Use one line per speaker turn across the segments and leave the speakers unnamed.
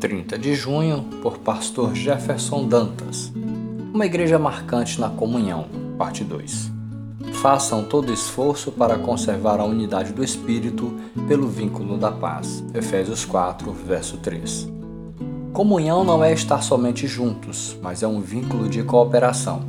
30 de junho, por Pastor Jefferson Dantas. Uma igreja marcante na comunhão, parte 2. Façam todo esforço para conservar a unidade do Espírito pelo vínculo da paz. Efésios 4, verso 3. Comunhão não é estar somente juntos, mas é um vínculo de cooperação.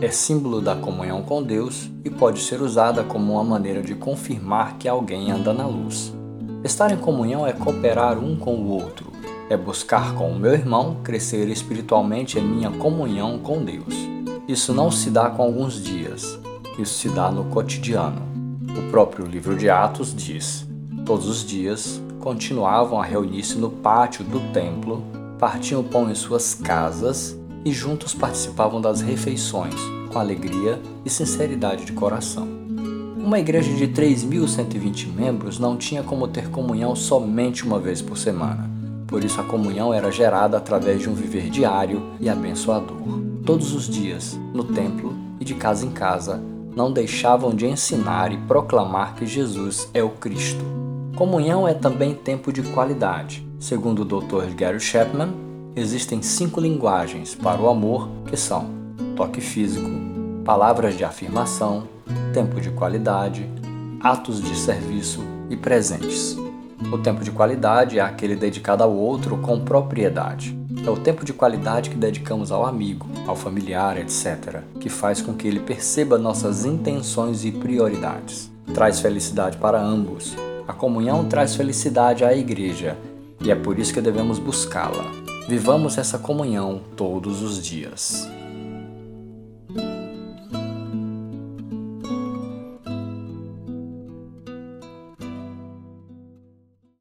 É símbolo da comunhão com Deus e pode ser usada como uma maneira de confirmar que alguém anda na luz. Estar em comunhão é cooperar um com o outro, é buscar com o meu irmão crescer espiritualmente em minha comunhão com Deus. Isso não se dá com alguns dias, isso se dá no cotidiano. O próprio livro de Atos diz: Todos os dias continuavam a reunir-se no pátio do templo, partiam pão em suas casas e juntos participavam das refeições, com alegria e sinceridade de coração. Uma igreja de 3.120 membros não tinha como ter comunhão somente uma vez por semana. Por isso, a comunhão era gerada através de um viver diário e abençoador. Todos os dias, no templo e de casa em casa, não deixavam de ensinar e proclamar que Jesus é o Cristo. Comunhão é também tempo de qualidade. Segundo o Dr. Gary Chapman, existem cinco linguagens para o amor que são toque físico, palavras de afirmação, tempo de qualidade, atos de serviço e presentes. O tempo de qualidade é aquele dedicado ao outro com propriedade. É o tempo de qualidade que dedicamos ao amigo, ao familiar, etc., que faz com que ele perceba nossas intenções e prioridades. Traz felicidade para ambos. A comunhão traz felicidade à igreja e é por isso que devemos buscá-la. Vivamos essa comunhão todos os dias.